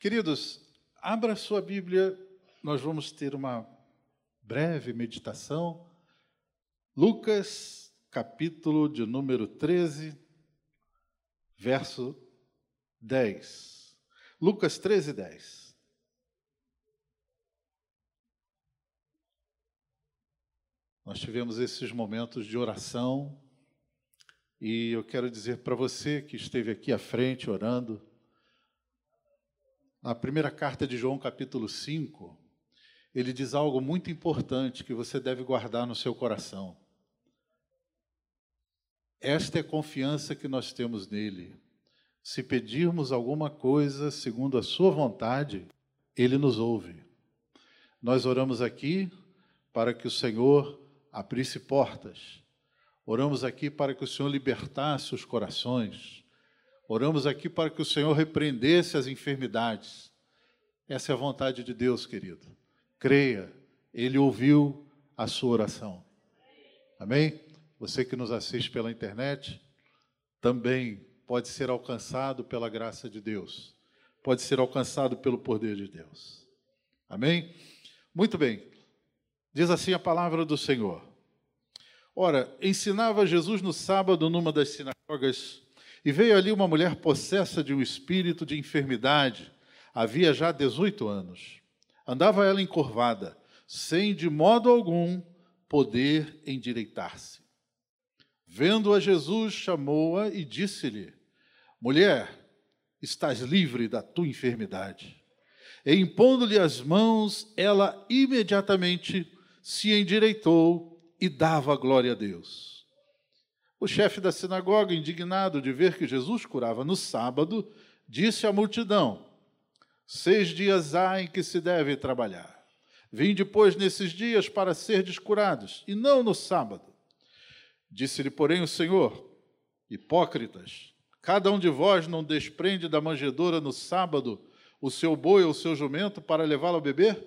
Queridos, abra sua Bíblia, nós vamos ter uma breve meditação. Lucas, capítulo de número 13, verso 10. Lucas 13, 10. Nós tivemos esses momentos de oração e eu quero dizer para você que esteve aqui à frente orando, na primeira carta de João, capítulo 5, ele diz algo muito importante que você deve guardar no seu coração. Esta é a confiança que nós temos nele. Se pedirmos alguma coisa segundo a sua vontade, ele nos ouve. Nós oramos aqui para que o Senhor abrisse portas Oramos aqui para que o Senhor libertasse os corações. Oramos aqui para que o Senhor repreendesse as enfermidades. Essa é a vontade de Deus, querido. Creia, Ele ouviu a sua oração. Amém? Você que nos assiste pela internet também pode ser alcançado pela graça de Deus, pode ser alcançado pelo poder de Deus. Amém? Muito bem. Diz assim a palavra do Senhor. Ora, ensinava Jesus no sábado numa das sinagogas, e veio ali uma mulher possessa de um espírito de enfermidade, havia já 18 anos. Andava ela encurvada, sem de modo algum poder endireitar-se. Vendo-a Jesus, chamou-a e disse-lhe: Mulher, estás livre da tua enfermidade. E impondo-lhe as mãos, ela imediatamente se endireitou e dava glória a Deus. O chefe da sinagoga, indignado de ver que Jesus curava no sábado, disse à multidão: Seis dias há em que se deve trabalhar. Vim depois nesses dias para ser descurados, e não no sábado. Disse-lhe, porém, o Senhor: Hipócritas, cada um de vós não desprende da manjedoura no sábado o seu boi ou o seu jumento para levá-lo a beber?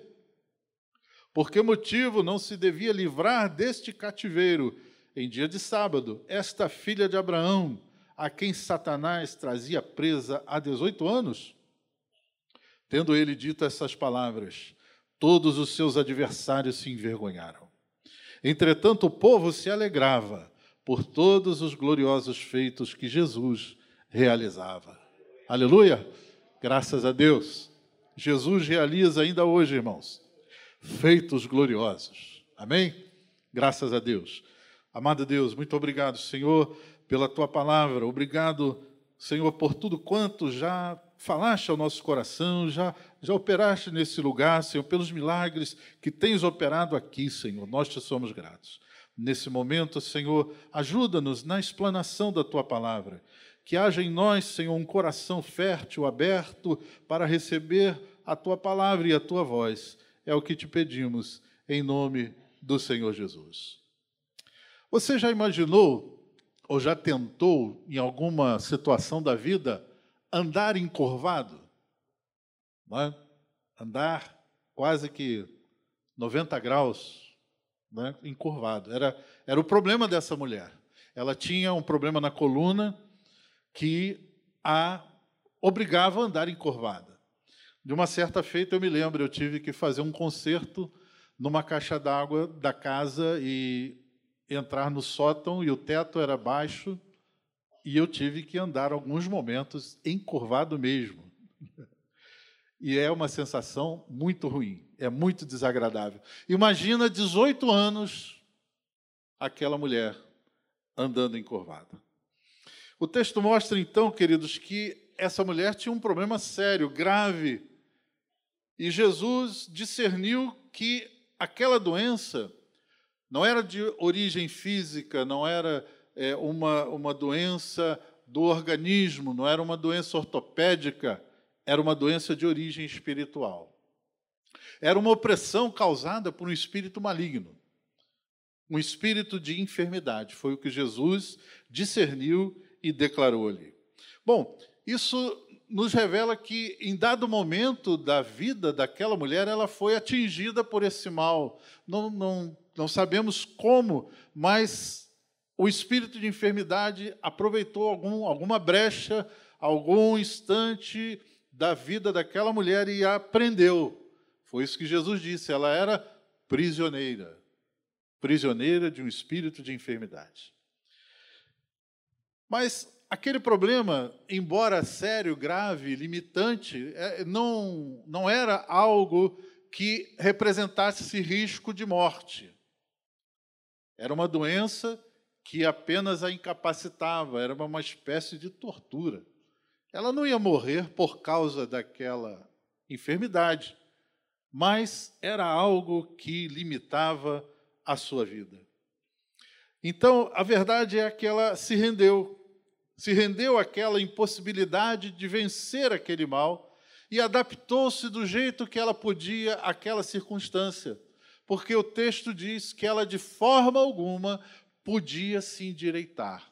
Por que motivo não se devia livrar deste cativeiro em dia de sábado esta filha de Abraão, a quem Satanás trazia presa há 18 anos? Tendo ele dito essas palavras, todos os seus adversários se envergonharam. Entretanto, o povo se alegrava por todos os gloriosos feitos que Jesus realizava. Aleluia! Graças a Deus. Jesus realiza ainda hoje, irmãos, feitos gloriosos. Amém? Graças a Deus. Amado Deus, muito obrigado, Senhor, pela tua palavra. Obrigado, Senhor, por tudo quanto já falaste ao nosso coração, já, já operaste nesse lugar, Senhor, pelos milagres que tens operado aqui, Senhor. Nós te somos gratos. Nesse momento, Senhor, ajuda-nos na explanação da tua palavra. Que haja em nós, Senhor, um coração fértil, aberto para receber a tua palavra e a tua voz. É o que te pedimos, em nome do Senhor Jesus. Você já imaginou, ou já tentou, em alguma situação da vida, andar encurvado? É? Andar quase que 90 graus né? encurvado. Era, era o problema dessa mulher. Ela tinha um problema na coluna que a obrigava a andar encurvada. De uma certa feita, eu me lembro, eu tive que fazer um concerto numa caixa d'água da casa e entrar no sótão e o teto era baixo e eu tive que andar alguns momentos encurvado mesmo. E é uma sensação muito ruim, é muito desagradável. Imagina 18 anos aquela mulher andando encurvada. O texto mostra então, queridos, que essa mulher tinha um problema sério, grave, e Jesus discerniu que aquela doença não era de origem física, não era é, uma, uma doença do organismo, não era uma doença ortopédica, era uma doença de origem espiritual. Era uma opressão causada por um espírito maligno, um espírito de enfermidade. Foi o que Jesus discerniu e declarou-lhe. Bom, isso nos revela que, em dado momento da vida daquela mulher, ela foi atingida por esse mal. Não, não, não sabemos como, mas o espírito de enfermidade aproveitou algum, alguma brecha, algum instante da vida daquela mulher e a prendeu. Foi isso que Jesus disse, ela era prisioneira, prisioneira de um espírito de enfermidade. Mas aquele problema, embora sério, grave, limitante, é, não, não era algo que representasse risco de morte. Era uma doença que apenas a incapacitava, era uma espécie de tortura. Ela não ia morrer por causa daquela enfermidade, mas era algo que limitava a sua vida. Então, a verdade é que ela se rendeu, se rendeu àquela impossibilidade de vencer aquele mal e adaptou-se do jeito que ela podia àquela circunstância, porque o texto diz que ela de forma alguma podia se endireitar.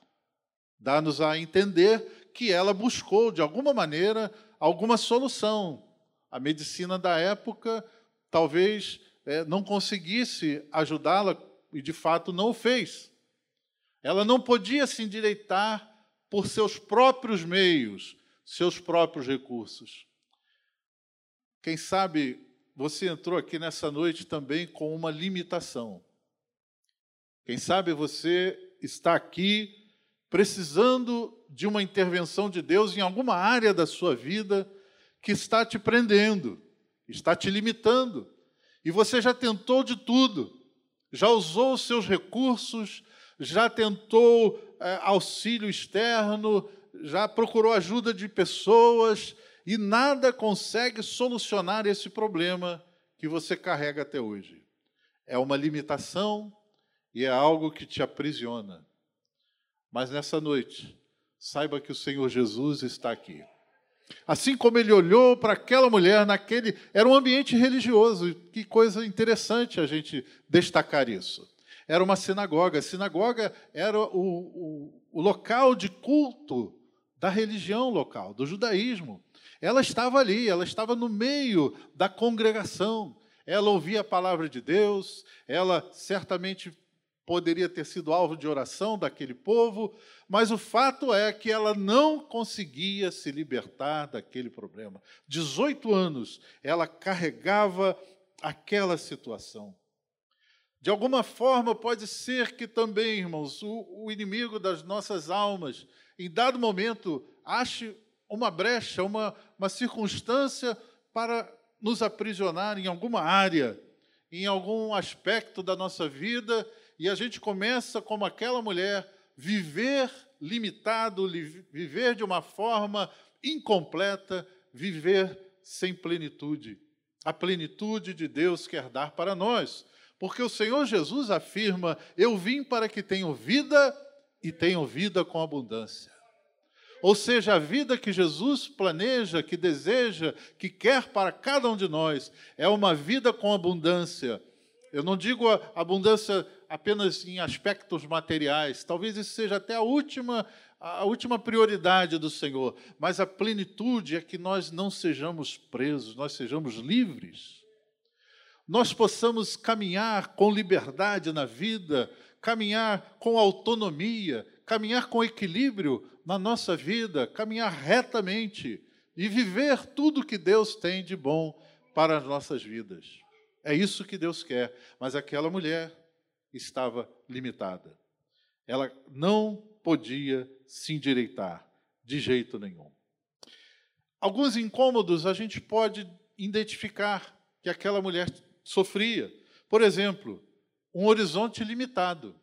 Dá-nos a entender que ela buscou, de alguma maneira, alguma solução. A medicina da época talvez é, não conseguisse ajudá-la e, de fato, não o fez. Ela não podia se endireitar por seus próprios meios, seus próprios recursos. Quem sabe você entrou aqui nessa noite também com uma limitação. Quem sabe você está aqui precisando de uma intervenção de Deus em alguma área da sua vida que está te prendendo, está te limitando. E você já tentou de tudo, já usou os seus recursos, já tentou auxílio externo, já procurou ajuda de pessoas e nada consegue solucionar esse problema que você carrega até hoje. É uma limitação, e é algo que te aprisiona. Mas nessa noite, saiba que o Senhor Jesus está aqui. Assim como ele olhou para aquela mulher naquele. Era um ambiente religioso, que coisa interessante a gente destacar isso. Era uma sinagoga. A sinagoga era o, o, o local de culto da religião local, do judaísmo. Ela estava ali, ela estava no meio da congregação. Ela ouvia a palavra de Deus, ela certamente poderia ter sido alvo de oração daquele povo, mas o fato é que ela não conseguia se libertar daquele problema. 18 anos ela carregava aquela situação. De alguma forma, pode ser que também, irmãos, o, o inimigo das nossas almas, em dado momento, ache uma brecha, uma, uma circunstância para nos aprisionar em alguma área, em algum aspecto da nossa vida e a gente começa, como aquela mulher, viver limitado, viver de uma forma incompleta, viver sem plenitude. A plenitude de Deus quer dar para nós, porque o Senhor Jesus afirma: Eu vim para que tenham vida e tenham vida com abundância. Ou seja, a vida que Jesus planeja, que deseja, que quer para cada um de nós, é uma vida com abundância. Eu não digo abundância apenas em aspectos materiais. Talvez isso seja até a última, a última prioridade do Senhor. Mas a plenitude é que nós não sejamos presos, nós sejamos livres. Nós possamos caminhar com liberdade na vida, caminhar com autonomia, caminhar com equilíbrio na nossa vida, caminhar retamente e viver tudo que Deus tem de bom para as nossas vidas. É isso que Deus quer. Mas aquela mulher estava limitada. Ela não podia se endireitar de jeito nenhum. Alguns incômodos a gente pode identificar que aquela mulher sofria. Por exemplo, um horizonte limitado.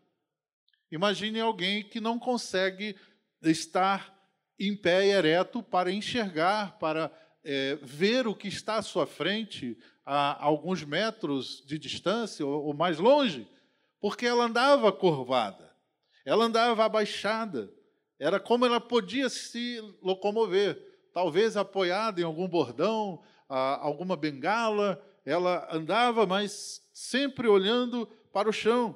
Imagine alguém que não consegue estar em pé ereto para enxergar, para é, ver o que está à sua frente a alguns metros de distância ou, ou mais longe porque ela andava curvada, ela andava abaixada, era como ela podia se locomover, talvez apoiada em algum bordão, alguma bengala, ela andava, mas sempre olhando para o chão.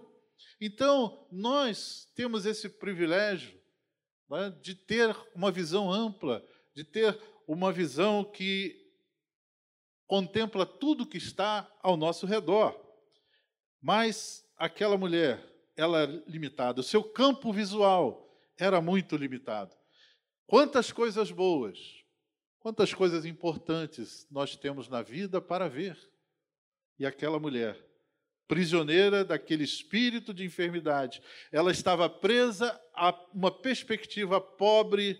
Então, nós temos esse privilégio né, de ter uma visão ampla, de ter uma visão que contempla tudo que está ao nosso redor. Mas aquela mulher, ela era limitada, o seu campo visual era muito limitado. Quantas coisas boas, Quantas coisas importantes nós temos na vida para ver. E aquela mulher, prisioneira daquele espírito de enfermidade, ela estava presa a uma perspectiva pobre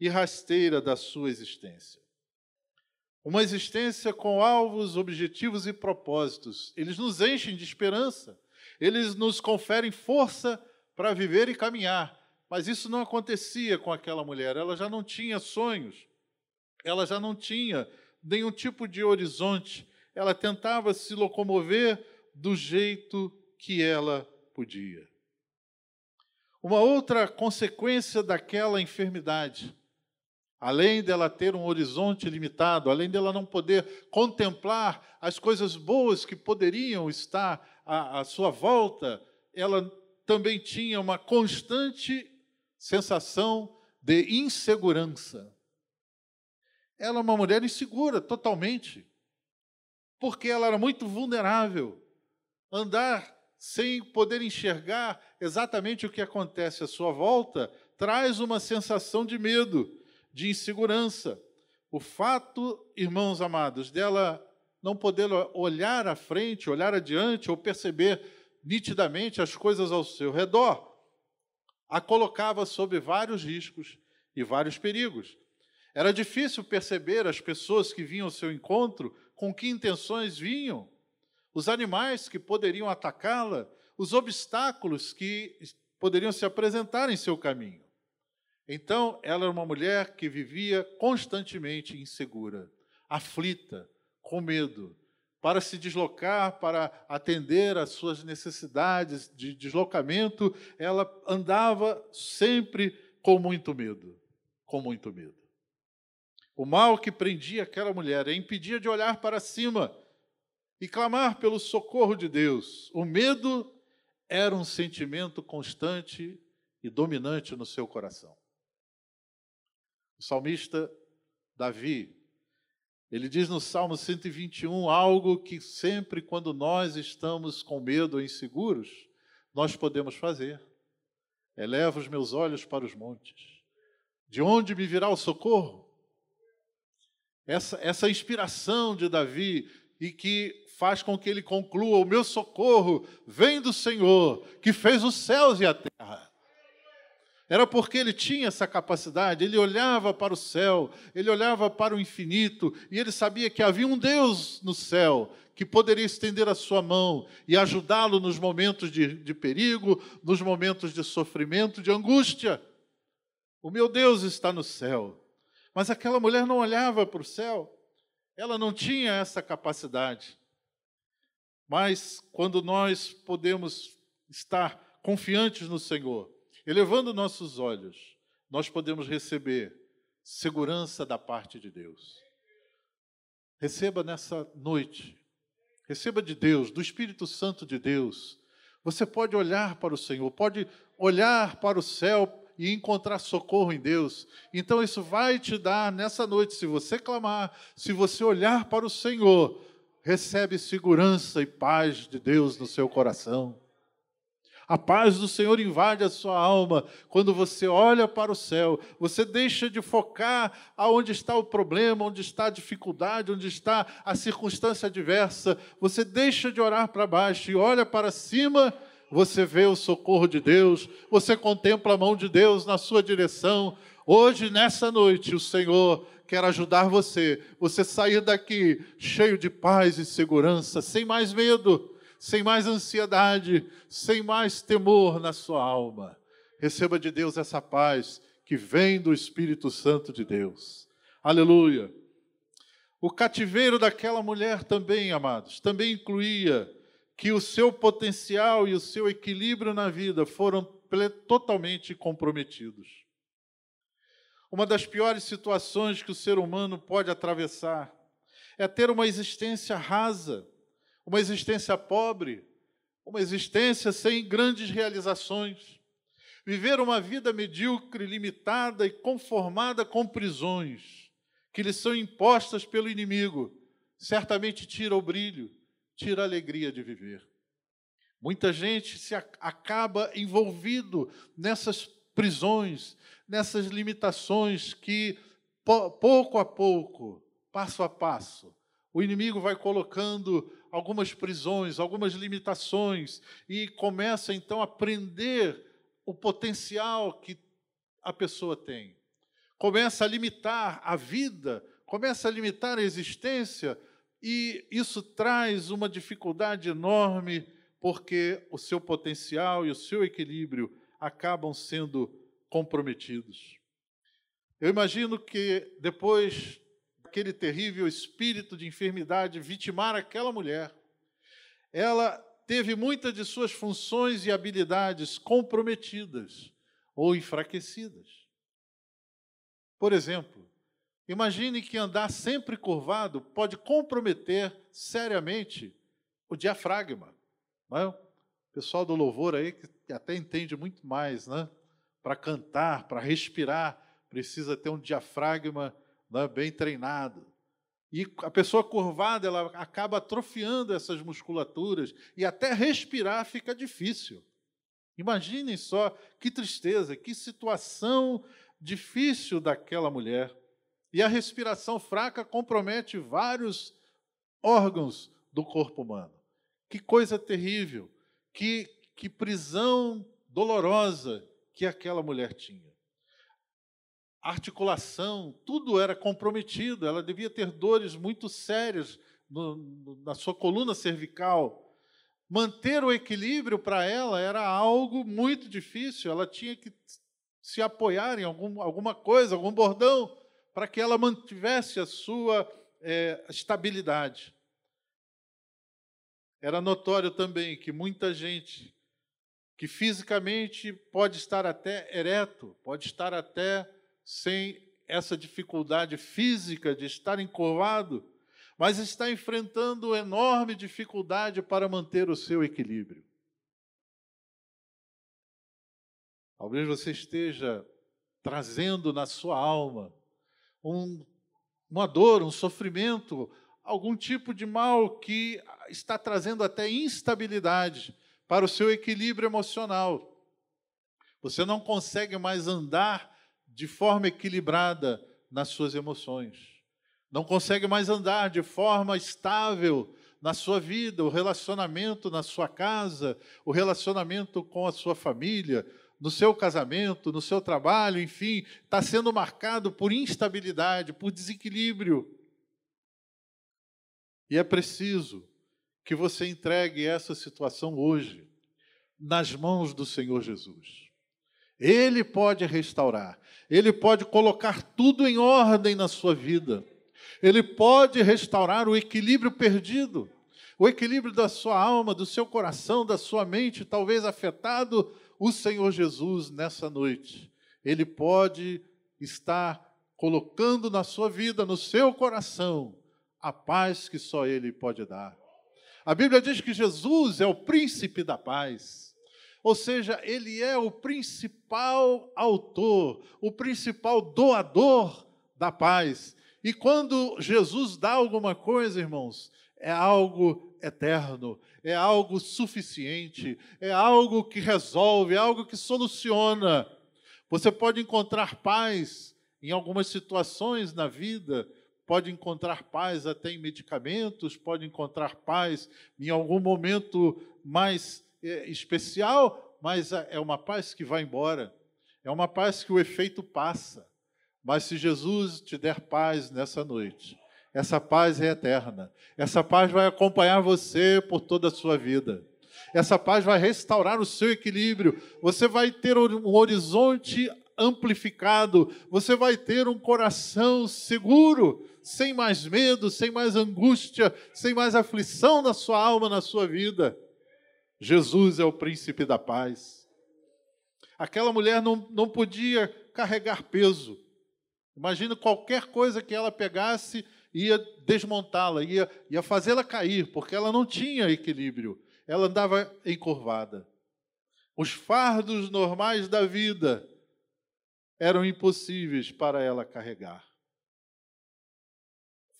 e rasteira da sua existência. Uma existência com alvos, objetivos e propósitos. Eles nos enchem de esperança, eles nos conferem força para viver e caminhar. Mas isso não acontecia com aquela mulher, ela já não tinha sonhos, ela já não tinha nenhum tipo de horizonte, ela tentava se locomover do jeito que ela podia. Uma outra consequência daquela enfermidade, além dela ter um horizonte limitado, além dela não poder contemplar as coisas boas que poderiam estar à, à sua volta, ela também tinha uma constante sensação de insegurança. Ela é uma mulher insegura totalmente, porque ela era muito vulnerável. Andar sem poder enxergar exatamente o que acontece à sua volta traz uma sensação de medo, de insegurança. O fato, irmãos amados, dela não poder olhar à frente, olhar adiante ou perceber nitidamente as coisas ao seu redor a colocava sob vários riscos e vários perigos. Era difícil perceber as pessoas que vinham ao seu encontro, com que intenções vinham, os animais que poderiam atacá-la, os obstáculos que poderiam se apresentar em seu caminho. Então, ela era uma mulher que vivia constantemente insegura, aflita, com medo, para se deslocar, para atender às suas necessidades de deslocamento, ela andava sempre com muito medo, com muito medo. O mal que prendia aquela mulher a impedia de olhar para cima e clamar pelo socorro de Deus. O medo era um sentimento constante e dominante no seu coração. O salmista Davi, ele diz no Salmo 121 algo que sempre, quando nós estamos com medo ou inseguros, nós podemos fazer. Eleva os meus olhos para os montes. De onde me virá o socorro? Essa, essa inspiração de Davi e que faz com que ele conclua: o meu socorro vem do Senhor, que fez os céus e a terra. Era porque ele tinha essa capacidade, ele olhava para o céu, ele olhava para o infinito, e ele sabia que havia um Deus no céu que poderia estender a sua mão e ajudá-lo nos momentos de, de perigo, nos momentos de sofrimento, de angústia. O meu Deus está no céu. Mas aquela mulher não olhava para o céu, ela não tinha essa capacidade. Mas quando nós podemos estar confiantes no Senhor, Elevando nossos olhos, nós podemos receber segurança da parte de Deus. Receba nessa noite, receba de Deus, do Espírito Santo de Deus. Você pode olhar para o Senhor, pode olhar para o céu e encontrar socorro em Deus. Então, isso vai te dar nessa noite, se você clamar, se você olhar para o Senhor, recebe segurança e paz de Deus no seu coração. A paz do Senhor invade a sua alma quando você olha para o céu. Você deixa de focar aonde está o problema, onde está a dificuldade, onde está a circunstância adversa. Você deixa de orar para baixo e olha para cima. Você vê o socorro de Deus, você contempla a mão de Deus na sua direção. Hoje, nessa noite, o Senhor quer ajudar você, você sair daqui cheio de paz e segurança, sem mais medo sem mais ansiedade, sem mais temor na sua alma. Receba de Deus essa paz que vem do Espírito Santo de Deus. Aleluia. O cativeiro daquela mulher também, amados, também incluía que o seu potencial e o seu equilíbrio na vida foram totalmente comprometidos. Uma das piores situações que o ser humano pode atravessar é ter uma existência rasa, uma existência pobre, uma existência sem grandes realizações, viver uma vida medíocre, limitada e conformada com prisões que lhe são impostas pelo inimigo, certamente tira o brilho, tira a alegria de viver. Muita gente se acaba envolvido nessas prisões, nessas limitações que pouco a pouco, passo a passo, o inimigo vai colocando algumas prisões, algumas limitações e começa então a prender o potencial que a pessoa tem. Começa a limitar a vida, começa a limitar a existência e isso traz uma dificuldade enorme porque o seu potencial e o seu equilíbrio acabam sendo comprometidos. Eu imagino que depois daquele terrível espírito de enfermidade vitimar aquela mulher, ela teve muitas de suas funções e habilidades comprometidas ou enfraquecidas. Por exemplo, imagine que andar sempre curvado pode comprometer seriamente o diafragma. É? O pessoal do louvor aí que até entende muito mais, né? Para cantar, para respirar, precisa ter um diafragma né, bem treinado. E a pessoa curvada, ela acaba atrofiando essas musculaturas e até respirar fica difícil. Imaginem só que tristeza, que situação difícil daquela mulher. E a respiração fraca compromete vários órgãos do corpo humano. Que coisa terrível, que, que prisão dolorosa que aquela mulher tinha. Articulação, tudo era comprometido, ela devia ter dores muito sérias no, no, na sua coluna cervical. Manter o equilíbrio para ela era algo muito difícil, ela tinha que se apoiar em algum, alguma coisa, algum bordão, para que ela mantivesse a sua é, estabilidade. Era notório também que muita gente que fisicamente pode estar até ereto, pode estar até sem essa dificuldade física de estar encurvado, mas está enfrentando enorme dificuldade para manter o seu equilíbrio. Talvez você esteja trazendo na sua alma um, uma dor, um sofrimento, algum tipo de mal que está trazendo até instabilidade para o seu equilíbrio emocional. Você não consegue mais andar de forma equilibrada nas suas emoções. Não consegue mais andar de forma estável na sua vida, o relacionamento na sua casa, o relacionamento com a sua família, no seu casamento, no seu trabalho, enfim, está sendo marcado por instabilidade, por desequilíbrio. E é preciso que você entregue essa situação hoje nas mãos do Senhor Jesus. Ele pode restaurar, ele pode colocar tudo em ordem na sua vida, ele pode restaurar o equilíbrio perdido, o equilíbrio da sua alma, do seu coração, da sua mente, talvez afetado. O Senhor Jesus, nessa noite, ele pode estar colocando na sua vida, no seu coração, a paz que só Ele pode dar. A Bíblia diz que Jesus é o príncipe da paz. Ou seja, ele é o principal autor, o principal doador da paz. E quando Jesus dá alguma coisa, irmãos, é algo eterno, é algo suficiente, é algo que resolve, é algo que soluciona. Você pode encontrar paz em algumas situações na vida, pode encontrar paz até em medicamentos, pode encontrar paz em algum momento mais é, especial, mas é uma paz que vai embora. É uma paz que o efeito passa. Mas se Jesus te der paz nessa noite, essa paz é eterna. Essa paz vai acompanhar você por toda a sua vida. Essa paz vai restaurar o seu equilíbrio. Você vai ter um horizonte amplificado. Você vai ter um coração seguro sem mais medo, sem mais angústia, sem mais aflição na sua alma, na sua vida. Jesus é o príncipe da paz. Aquela mulher não, não podia carregar peso. Imagina qualquer coisa que ela pegasse ia desmontá-la, ia, ia fazê-la cair, porque ela não tinha equilíbrio. Ela andava encurvada. Os fardos normais da vida eram impossíveis para ela carregar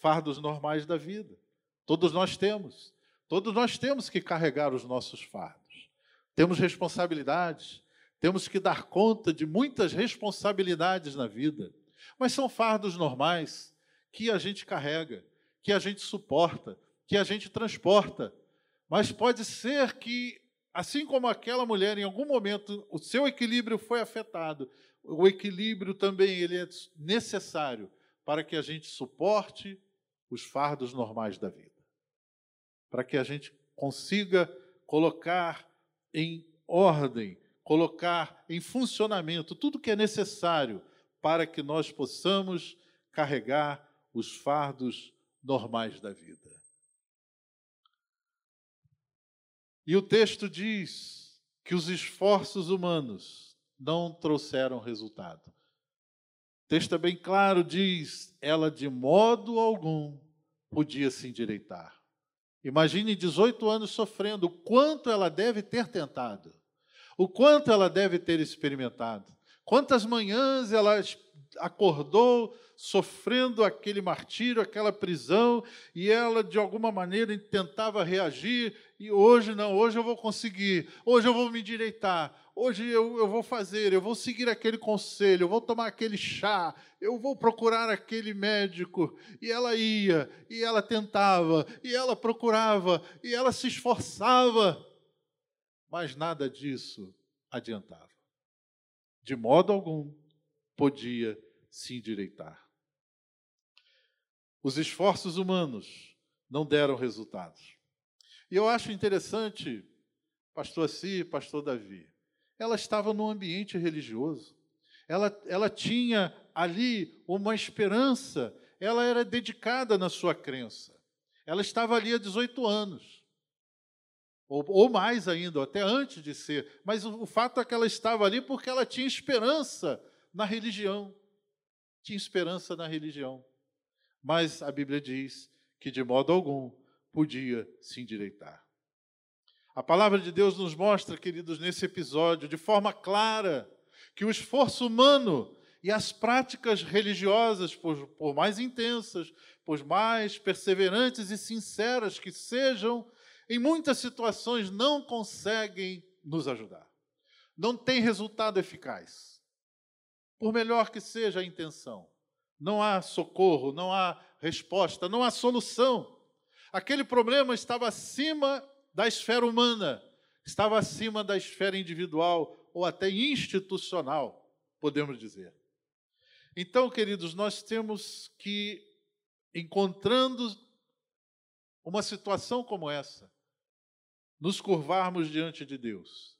fardos normais da vida. Todos nós temos. Todos nós temos que carregar os nossos fardos. Temos responsabilidades. Temos que dar conta de muitas responsabilidades na vida. mas são fardos normais que a gente carrega, que a gente suporta, que a gente transporta. Mas pode ser que, assim como aquela mulher, em algum momento o seu equilíbrio foi afetado, o equilíbrio também ele é necessário para que a gente suporte os fardos normais da vida. Para que a gente consiga colocar em ordem, colocar em funcionamento tudo que é necessário para que nós possamos carregar os fardos normais da vida. E o texto diz que os esforços humanos não trouxeram resultado. O texto é bem claro, diz: ela de modo algum podia se endireitar. Imagine 18 anos sofrendo, o quanto ela deve ter tentado, o quanto ela deve ter experimentado, quantas manhãs ela acordou sofrendo aquele martírio, aquela prisão, e ela de alguma maneira tentava reagir, e hoje não, hoje eu vou conseguir, hoje eu vou me endireitar, hoje eu, eu vou fazer, eu vou seguir aquele conselho, eu vou tomar aquele chá, eu vou procurar aquele médico. E ela ia, e ela tentava, e ela procurava, e ela se esforçava, mas nada disso adiantava. De modo algum podia se endireitar. Os esforços humanos não deram resultados. E eu acho interessante, pastor Assi, pastor Davi, ela estava num ambiente religioso. Ela, ela tinha ali uma esperança, ela era dedicada na sua crença. Ela estava ali há 18 anos. Ou, ou mais ainda, até antes de ser. Mas o, o fato é que ela estava ali porque ela tinha esperança na religião. Tinha esperança na religião. Mas a Bíblia diz que de modo algum podia se endireitar. A palavra de Deus nos mostra, queridos, nesse episódio, de forma clara, que o esforço humano e as práticas religiosas, por, por mais intensas, por mais perseverantes e sinceras que sejam, em muitas situações não conseguem nos ajudar. Não tem resultado eficaz. Por melhor que seja a intenção, não há socorro, não há resposta, não há solução. Aquele problema estava acima da esfera humana, estava acima da esfera individual ou até institucional, podemos dizer. Então, queridos, nós temos que, encontrando uma situação como essa, nos curvarmos diante de Deus,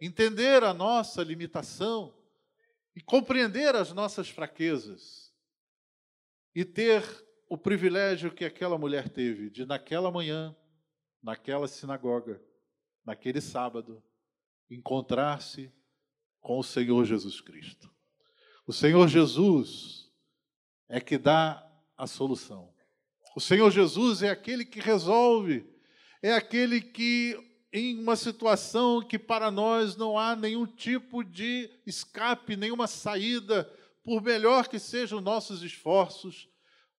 entender a nossa limitação e compreender as nossas fraquezas e ter o privilégio que aquela mulher teve de, naquela manhã, naquela sinagoga, naquele sábado, encontrar-se com o Senhor Jesus Cristo. O Senhor Jesus é que dá a solução. O Senhor Jesus é aquele que resolve, é aquele que, em uma situação que para nós não há nenhum tipo de escape, nenhuma saída, por melhor que sejam nossos esforços,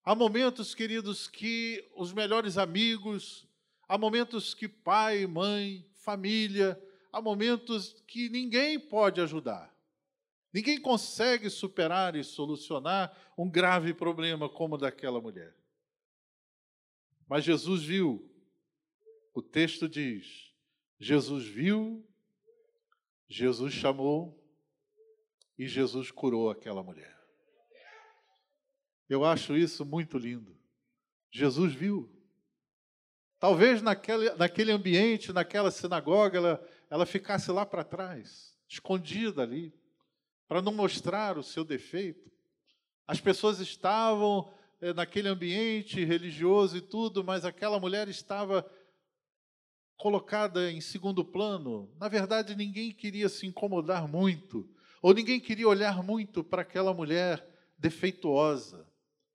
há momentos, queridos, que os melhores amigos, há momentos que pai, mãe, família, há momentos que ninguém pode ajudar. Ninguém consegue superar e solucionar um grave problema como o daquela mulher. Mas Jesus viu, o texto diz: Jesus viu, Jesus chamou e Jesus curou aquela mulher. Eu acho isso muito lindo. Jesus viu. Talvez naquele, naquele ambiente, naquela sinagoga, ela, ela ficasse lá para trás, escondida ali para não mostrar o seu defeito. As pessoas estavam é, naquele ambiente religioso e tudo, mas aquela mulher estava colocada em segundo plano. Na verdade, ninguém queria se incomodar muito, ou ninguém queria olhar muito para aquela mulher defeituosa,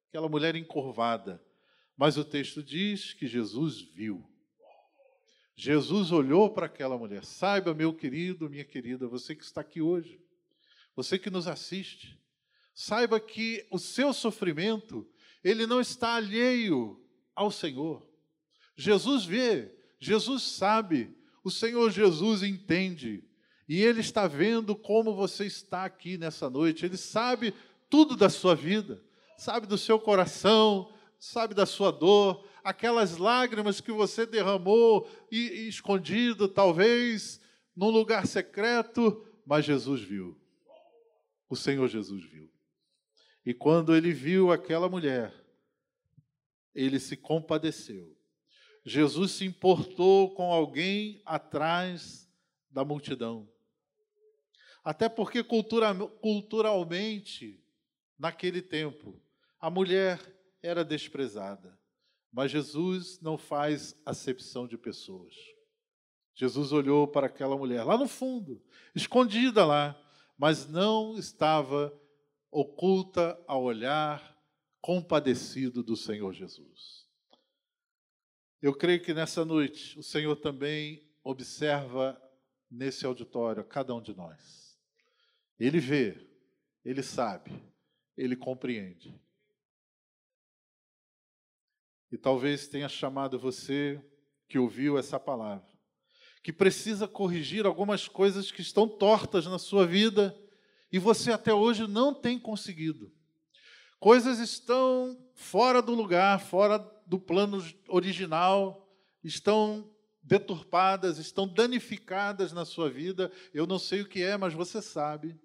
aquela mulher encurvada. Mas o texto diz que Jesus viu. Jesus olhou para aquela mulher. Saiba, meu querido, minha querida, você que está aqui hoje, você que nos assiste, saiba que o seu sofrimento, ele não está alheio ao Senhor. Jesus vê, Jesus sabe, o Senhor Jesus entende, e Ele está vendo como você está aqui nessa noite, Ele sabe tudo da sua vida, sabe do seu coração, sabe da sua dor, aquelas lágrimas que você derramou e, e escondido, talvez num lugar secreto, mas Jesus viu. O Senhor Jesus viu. E quando ele viu aquela mulher, ele se compadeceu. Jesus se importou com alguém atrás da multidão. Até porque cultura, culturalmente, naquele tempo, a mulher era desprezada. Mas Jesus não faz acepção de pessoas. Jesus olhou para aquela mulher lá no fundo, escondida lá, mas não estava oculta ao olhar compadecido do Senhor Jesus. Eu creio que nessa noite o Senhor também observa nesse auditório cada um de nós. Ele vê, ele sabe, ele compreende. E talvez tenha chamado você que ouviu essa palavra, que precisa corrigir algumas coisas que estão tortas na sua vida e você até hoje não tem conseguido. Coisas estão fora do lugar, fora do plano original, estão deturpadas, estão danificadas na sua vida. Eu não sei o que é, mas você sabe.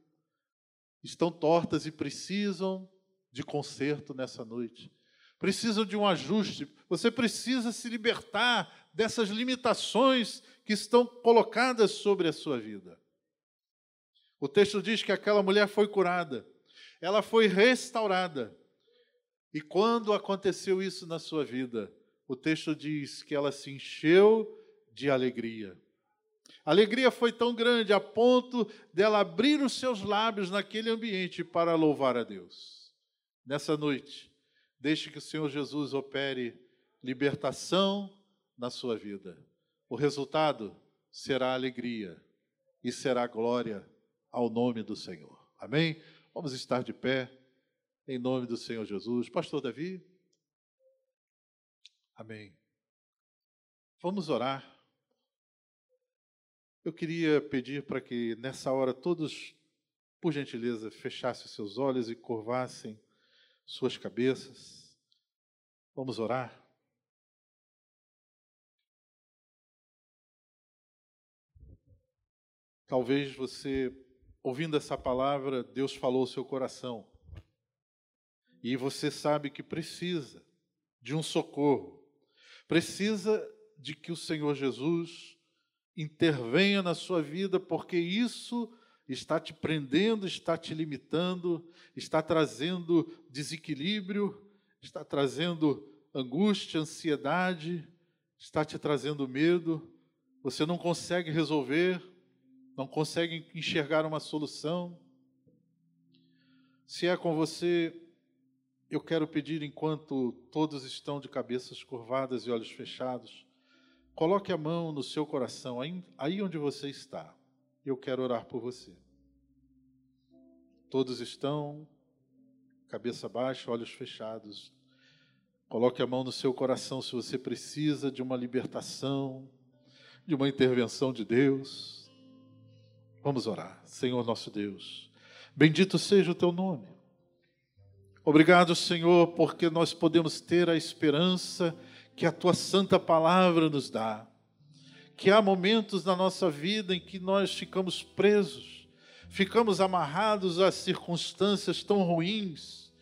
Estão tortas e precisam de conserto nessa noite precisam de um ajuste, você precisa se libertar dessas limitações que estão colocadas sobre a sua vida. O texto diz que aquela mulher foi curada, ela foi restaurada. E quando aconteceu isso na sua vida, o texto diz que ela se encheu de alegria. A alegria foi tão grande a ponto dela abrir os seus lábios naquele ambiente para louvar a Deus. Nessa noite, Deixe que o Senhor Jesus opere libertação na sua vida. O resultado será alegria e será glória ao nome do Senhor. Amém? Vamos estar de pé em nome do Senhor Jesus. Pastor Davi. Amém. Vamos orar. Eu queria pedir para que nessa hora todos, por gentileza, fechassem seus olhos e curvassem suas cabeças. Vamos orar. Talvez você, ouvindo essa palavra, Deus falou ao seu coração. E você sabe que precisa de um socorro. Precisa de que o Senhor Jesus intervenha na sua vida, porque isso está te prendendo, está te limitando, está trazendo desequilíbrio, está trazendo angústia, ansiedade, está te trazendo medo, você não consegue resolver, não consegue enxergar uma solução. Se é com você, eu quero pedir, enquanto todos estão de cabeças curvadas e olhos fechados, coloque a mão no seu coração, aí onde você está eu quero orar por você. Todos estão, cabeça baixa, olhos fechados. Coloque a mão no seu coração se você precisa de uma libertação, de uma intervenção de Deus. Vamos orar. Senhor nosso Deus, bendito seja o teu nome. Obrigado, Senhor, porque nós podemos ter a esperança que a tua santa palavra nos dá que há momentos na nossa vida em que nós ficamos presos, ficamos amarrados a circunstâncias tão ruins,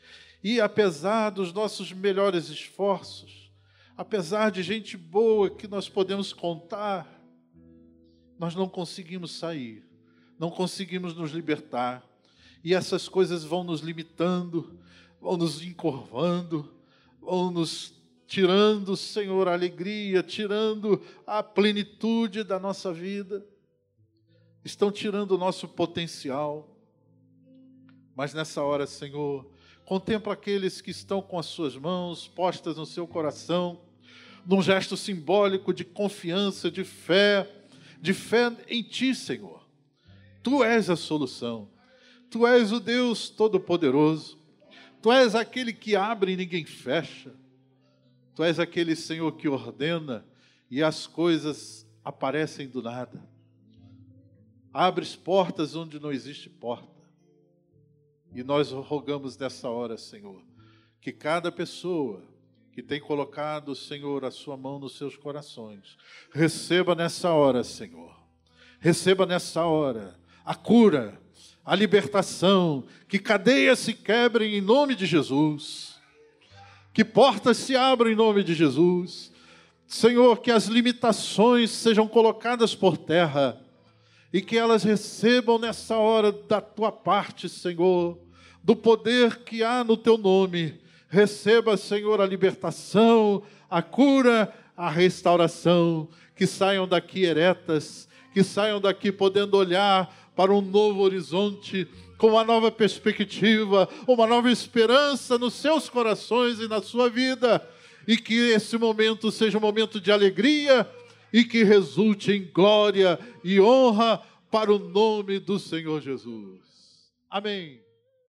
e apesar dos nossos melhores esforços, apesar de gente boa que nós podemos contar, nós não conseguimos sair, não conseguimos nos libertar, e essas coisas vão nos limitando, vão nos encurvando, vão nos tirando, Senhor, a alegria, tirando a plenitude da nossa vida, estão tirando o nosso potencial. Mas nessa hora, Senhor, contempla aqueles que estão com as suas mãos postas no seu coração, num gesto simbólico de confiança, de fé, de fé em Ti, Senhor. Tu és a solução. Tu és o Deus Todo-Poderoso. Tu és aquele que abre e ninguém fecha. Tu és aquele Senhor que ordena e as coisas aparecem do nada. Abres portas onde não existe porta. E nós rogamos nessa hora, Senhor, que cada pessoa que tem colocado, Senhor, a sua mão nos seus corações, receba nessa hora, Senhor, receba nessa hora a cura, a libertação, que cadeias se quebrem em nome de Jesus, que portas se abram em nome de Jesus, Senhor, que as limitações sejam colocadas por terra e que elas recebam nessa hora da tua parte, Senhor, do poder que há no teu nome. Receba, Senhor, a libertação, a cura, a restauração, que saiam daqui eretas, que saiam daqui podendo olhar para um novo horizonte, com uma nova perspectiva, uma nova esperança nos seus corações e na sua vida e que esse momento seja um momento de alegria e que resulte em glória e honra para o nome do Senhor Jesus. Amém.